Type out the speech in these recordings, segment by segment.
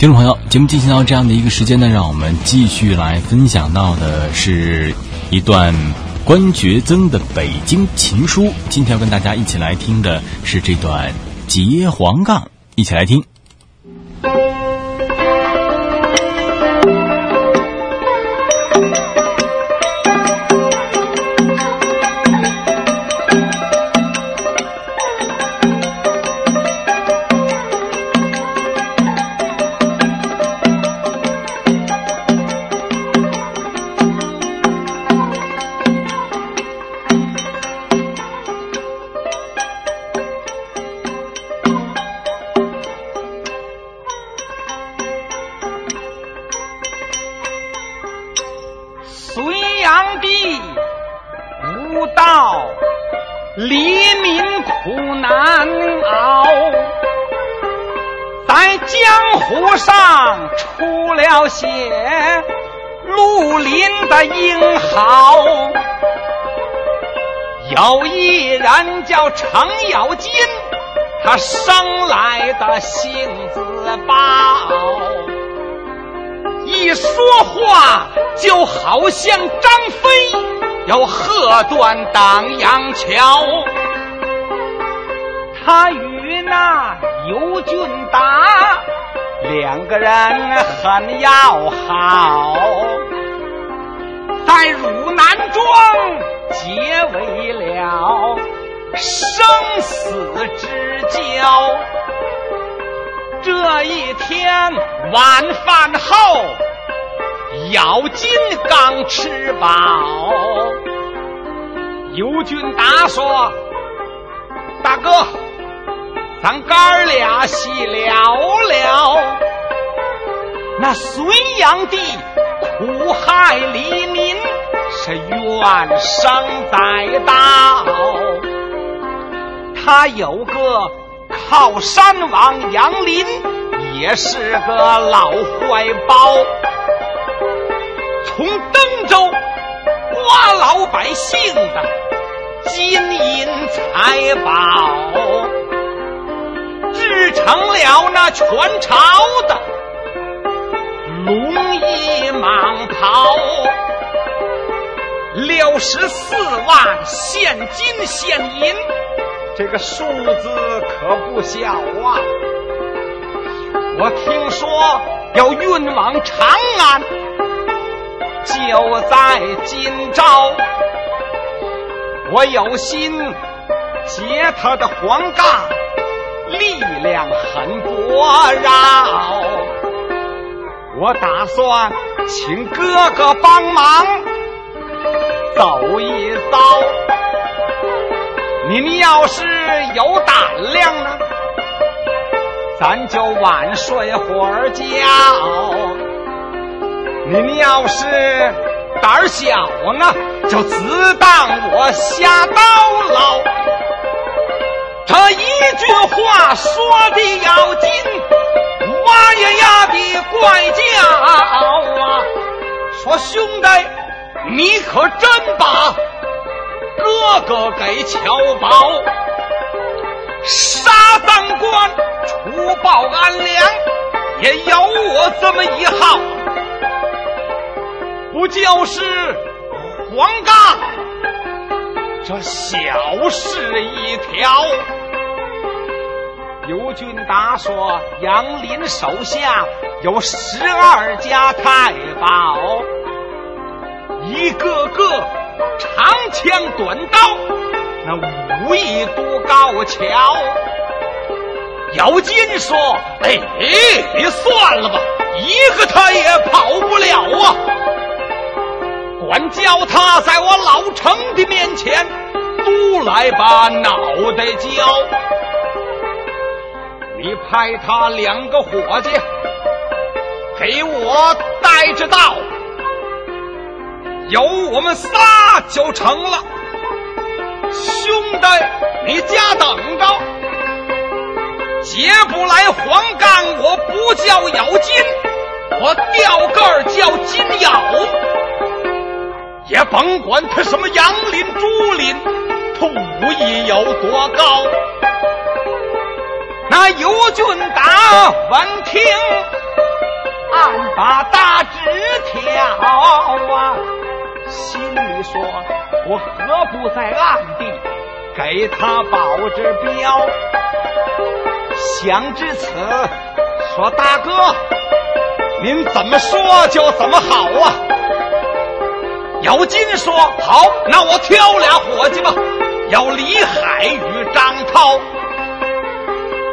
听众朋友，节目进行到这样的一个时间呢，让我们继续来分享到的是一段关觉曾的《北京情书》。今天要跟大家一起来听的是这段《结黄杠》，一起来听。途上出了些绿林的英豪，有一人叫程咬金，他生来的性子暴，一说话就好像张飞要喝断当阳桥。他与那尤俊达两个人很要好，在汝南庄结为了。生死之交，这一天晚饭后，咬金刚吃饱，尤俊达说：“大哥，咱哥俩细聊聊，那隋炀帝苦害黎民，是怨声载道。”他有个靠山王杨林，也是个老坏包，从登州刮老百姓的金银财宝，制成了那全朝的龙衣蟒袍，六十四万现金现银。这个数字可不小啊！我听说要运往长安，就在今朝。我有心劫他的黄杠，力量很薄弱。我打算请哥哥帮忙走一遭。您要是有胆量呢，咱就晚睡会儿觉；您要是胆小呢，就只当我瞎叨唠。这一句话说的要紧，哇呀呀的怪叫啊！说兄弟，你可真把。哥哥给乔宝杀当官，除暴安良，也有我这么一号，不就是黄冈这小事一条。尤俊达说：“杨林手下有十二家太保，一个个。”长枪短刀，那武艺多高巧。姚金说：“哎，你算了吧，一个他也跑不了啊！管教他在我老程的面前，都来把脑袋交。你派他两个伙计给我带着到。”有我们仨就成了，兄弟，你家等着，劫不来黄冈，我不叫咬金，我掉个儿叫金咬，也甭管他什么杨林、朱林，他武艺有多高。那尤俊达闻听，把大枝挑啊，心里说：我何不在暗地给他保着镖？想至此，说大哥，您怎么说就怎么好啊？姚金说好，那我挑俩伙计吧，要李海与张涛。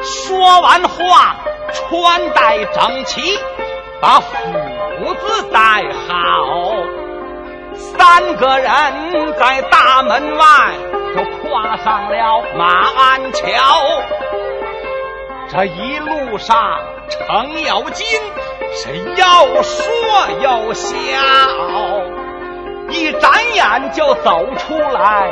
说完话，穿戴整齐，把斧子带好。三个人在大门外就跨上了马鞍桥。这一路上，程咬金是要说又笑，一眨眼就走出来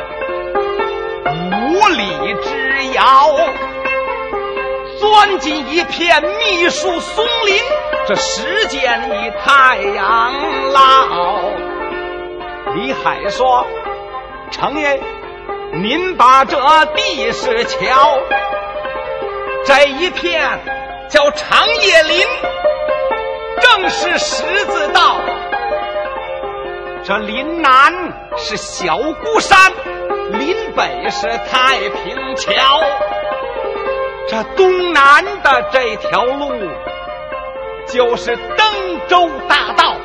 钻进一片密树松林，这时间已太阳老。李海说：“程爷，您把这地势瞧。”这一片叫长叶林，正是十字道。这林南是小孤山，林北是太平桥。这东南的这条路就是登州大道，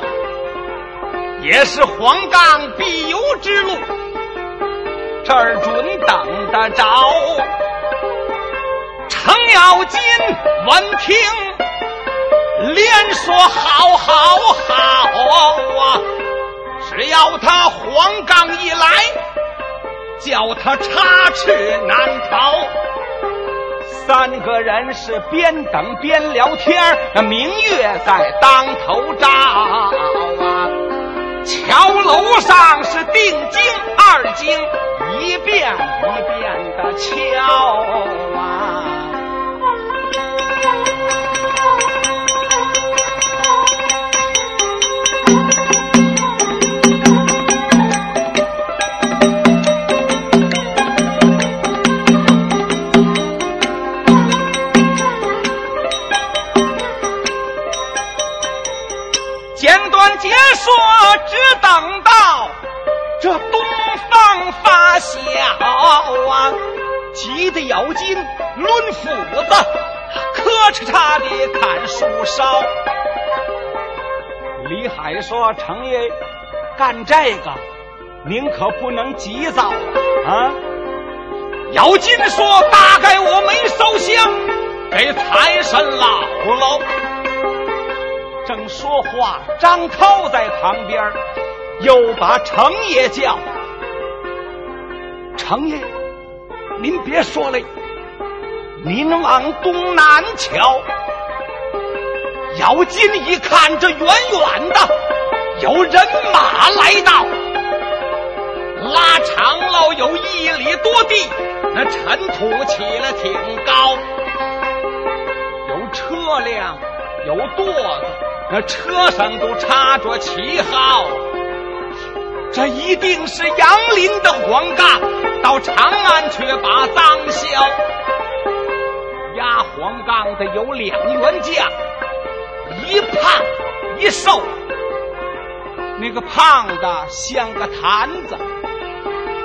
也是黄冈必游之路。这儿准等得着。程咬金闻听，连说好好好啊！只要他黄冈一来，叫他插翅难逃。三个人是边等边聊天那明月在当头照啊！桥楼上是定睛二睛，一遍一遍的敲啊！砍树梢。李海说：“程爷，干这个，您可不能急躁啊！”姚金说：“大概我没烧香给财神姥姥。”正说话，张涛在旁边又把程爷叫：“程爷。”您别说了，您往东南瞧。姚金一看，这远远的有人马来到，拉长了有一里多地，那尘土起了挺高，有车辆，有垛子，那车上都插着旗号。这一定是杨林的黄冈到长安去把赃销，压黄冈的有两员将，一胖一瘦。那个胖的像个坛子，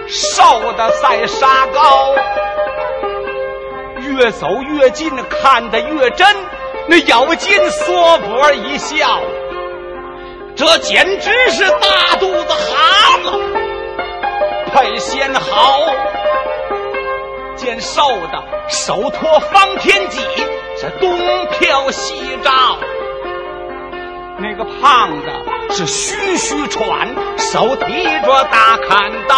瘦的赛沙高。越走越近，看得越真。那咬金缩脖一笑。这简直是大肚子蛤蟆配仙好，见瘦的手托方天戟，是东飘西照；那个胖子是吁吁喘，手提着大砍刀。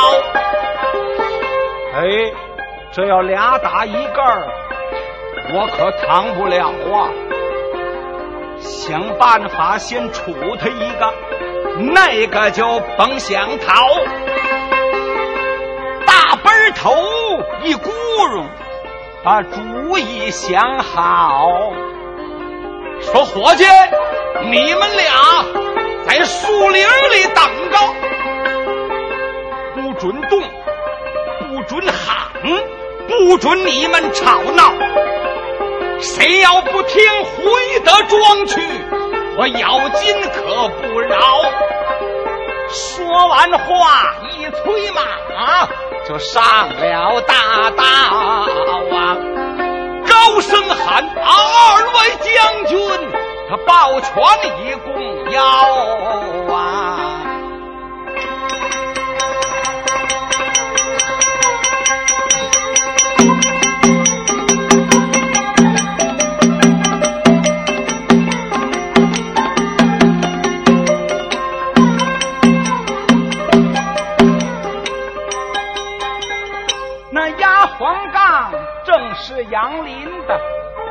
哎，这要俩打一个儿，我可扛不了啊！想办法先处他一个，那个就甭想逃。大奔头一咕噜，把主意想好，说伙计，你们俩在树林里等着，不准动，不准喊，不准你们吵闹。谁要不听，回得庄去，我咬金可不饶。说完话，一催马就上了大道啊，高声喊：“二位将军，他抱拳一共要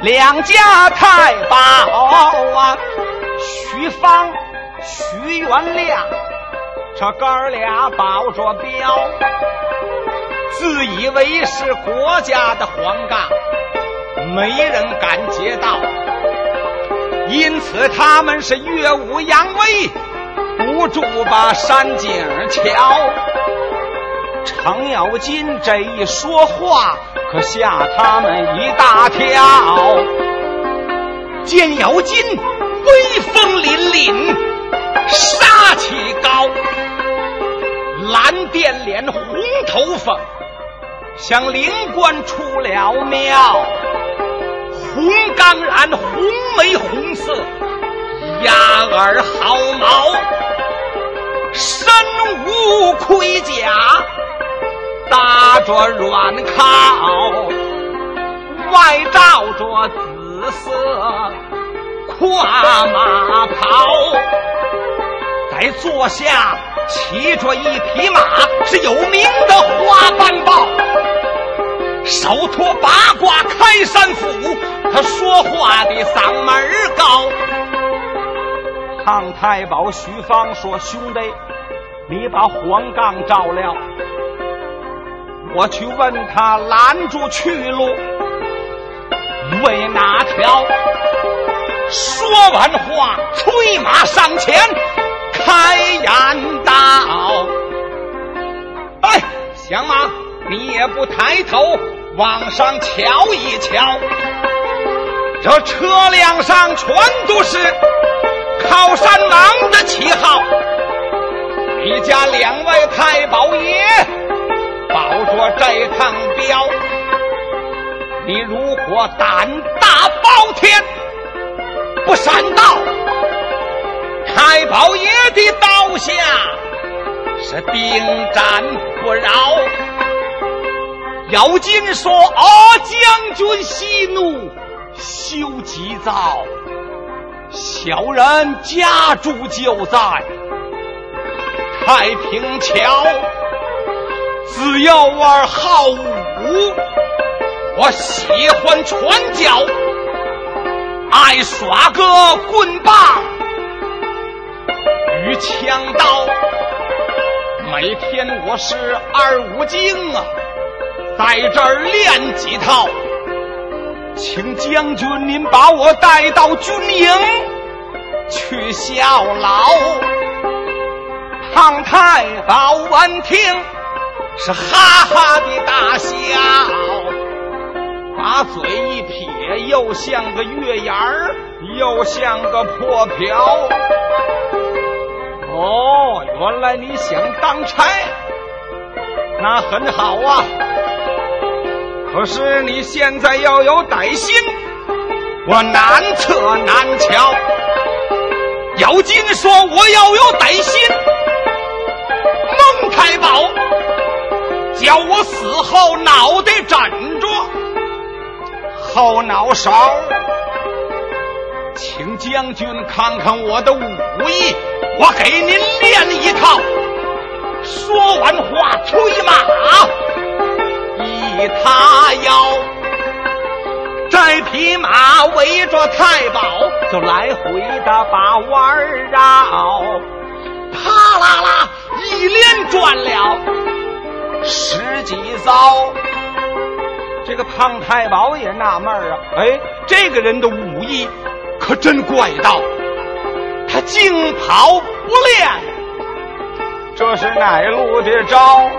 两家太保啊，徐芳、徐元亮，这哥俩保着镖，自以为是国家的皇杠，没人敢劫道，因此他们是耀武扬威，不住把山景瞧。程咬金这一说话。可吓他们一大跳，见姚金威风凛凛，杀气高，蓝靛脸，红头发，像灵官出了庙，红刚然，红眉红色，鸭儿好毛，身无盔甲。搭着软靠，外罩着紫色跨马袍，在坐下骑着一匹马，是有名的花斑豹，手托八卦开山斧，他说话的嗓门高。唐太保徐芳说：“兄弟，你把黄杠照料。”我去问他拦住去路为哪条？说完话，催马上前开言道：“哎，响马，你也不抬头往上瞧一瞧，这车辆上全都是靠山王的旗号，你家两位太保爷。”保着这趟镖，你如果胆大包天，不闪道，太保爷的刀下是定斩不饶。姚金说：“啊，将军息怒，休急躁，小人家住就在太平桥。”只要玩好武，我喜欢传教，爱耍个棍棒与枪刀。每天我是二五经啊，在这儿练几套。请将军您把我带到军营去效劳。唐太保闻听。是哈哈的大笑，把嘴一撇，又像个月牙儿，又像个破瓢。哦，原来你想当差，那很好啊。可是你现在要有歹心，我难测难瞧。姚金说：“我要有歹心，孟太保。”叫我死后脑袋枕着后脑勺，请将军看看我的武艺，我给您练一套。说完话，催马一塌腰，这匹马围着太保就来回的把弯绕，啪啦啦一连转了。十几遭，这个胖太保也纳闷啊，哎，这个人的武艺可真怪道，他净跑不练，这是哪路的招？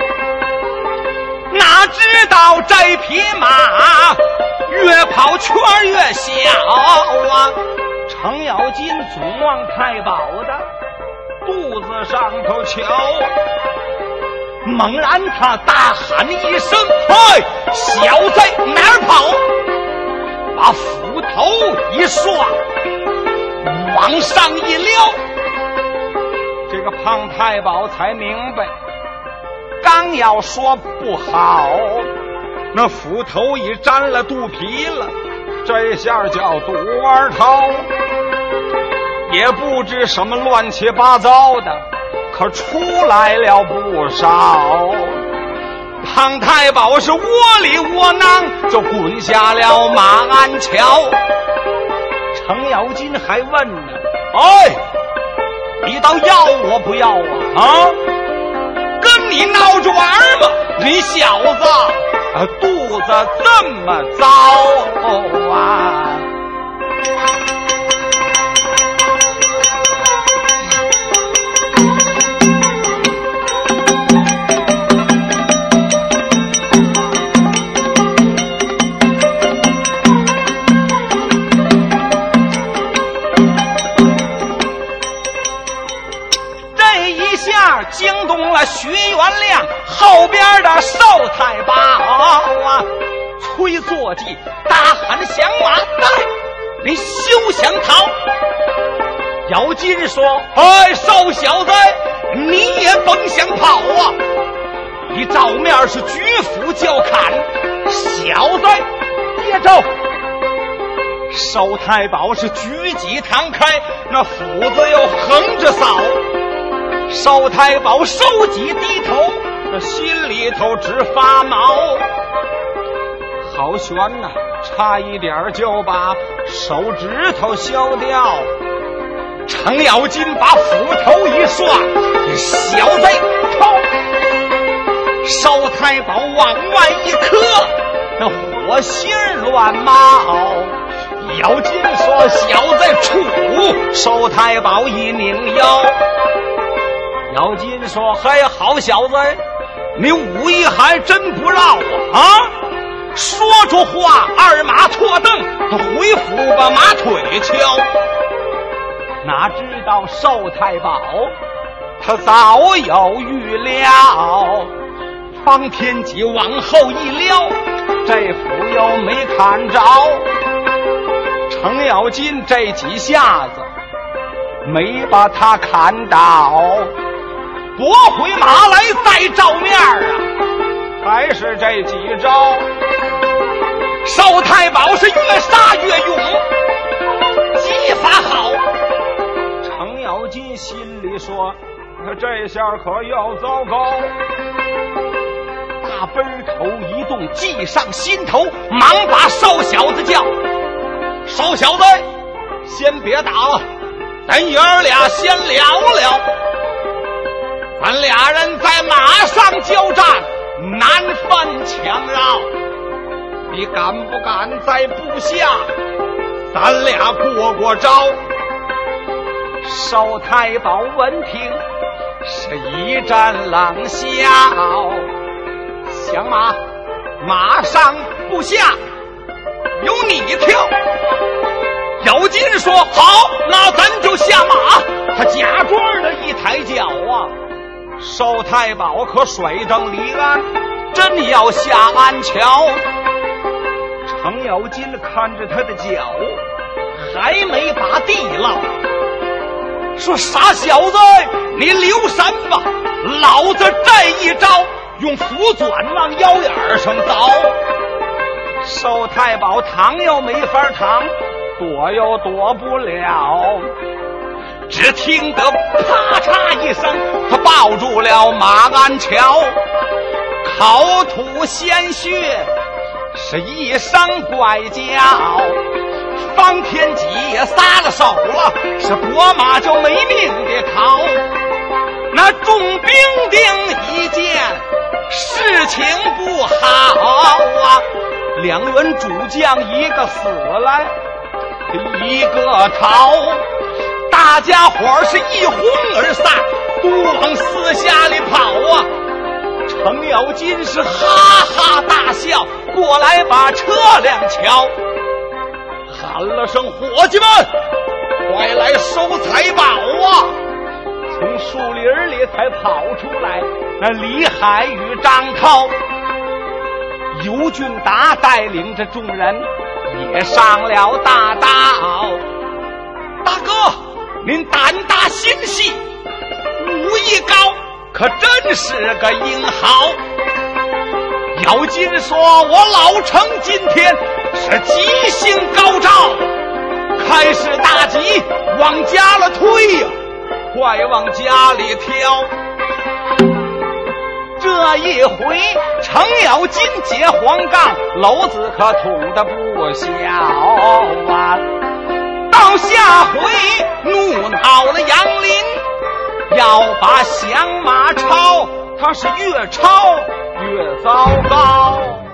哪知道这匹马越跑圈越小啊！程咬金总往太保的肚子上头瞧，猛然他大喊一声：“嗨，小子哪儿跑？”把斧头一刷，往上一撩，这个胖太保才明白，刚要说不好，那斧头已沾了肚皮了。这下叫肚儿疼，也不知什么乱七八糟的，可出来了不少。胖太保是窝里窝囊，就滚下了马鞍桥。程咬金还问呢：“哎，你倒要我不要啊？啊，跟你闹着玩吗？你小子！”啊肚子这么糟啊！了徐元亮后边的少太保啊！催坐骑大喊响马，带你休想逃！姚金说：“哎，瘦小子，你也甭想跑啊！你照面是举斧就砍，小子别招！”少太保是举戟堂开，那斧子又横着扫。寿太保收戟低头，那心里头直发毛。好悬呐，差一点就把手指头削掉。程咬金把斧头一刷，小子，冲！寿太保往外一磕，那火星乱冒。咬金说：“小子，出！”寿太保一拧腰。姚金说：“嘿，好小子，你武艺还真不绕啊！啊，说着话，二马拖蹬，他回府把马腿敲。哪知道寿太保他早有预料，方天戟往后一撩，这斧又没砍着。程咬金这几下子没把他砍倒。”夺回马来再照面啊，还是这几招。寿太保是越杀越勇，技法好。程咬金心里说：“这下可要糟糕。”大奔头一动，计上心头，忙把瘦小子叫：“瘦小子，先别打了，咱爷儿俩先聊聊。”俩人在马上交战，难分强绕。你敢不敢在部下，咱俩过过招？少太保闻听，是一阵冷笑。响马，马上部下由你挑。姚金说：“好，那咱就下马。”他假装的一抬脚啊。寿太保可甩蹬离鞍，真要下安桥。程咬金看着他的脚，还没把地落，说：“傻小子，你留神吧，老子这一招用斧钻往腰眼上凿。”寿太保躺又没法躺，躲又躲不了。只听得啪嚓一声，他抱住了马鞍桥，口吐鲜血，是一声怪叫。方天戟也撒了手了，是拨马就没命的逃。那众兵丁一见事情不好啊，两员主将一个死了，一个逃。大家伙是一哄而散，都往四下里跑啊！程咬金是哈哈大笑，过来把车辆瞧，喊了声：“伙计们，快来收财宝啊！从树林里才跑出来，那李海与张涛，尤俊达带领着众人也上了大道。您胆大心细，武艺高，可真是个英豪。姚金说：“我老程今天是吉星高照，开市大吉，往家了推呀，快往家里挑。这一回程咬金解黄杠，篓子可捅的不小啊！到下回怒恼了杨林，要把降马超，他是越超。”越糟糕。